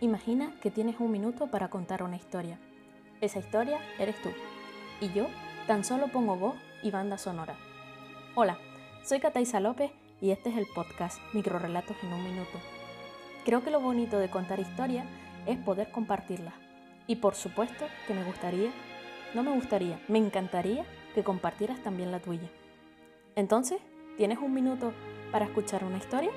Imagina que tienes un minuto para contar una historia. Esa historia eres tú. Y yo tan solo pongo voz y banda sonora. Hola, soy Cataisa López y este es el podcast Microrelatos en un minuto. Creo que lo bonito de contar historias es poder compartirlas. Y por supuesto que me gustaría, no me gustaría, me encantaría que compartieras también la tuya. Entonces, ¿tienes un minuto para escuchar una historia?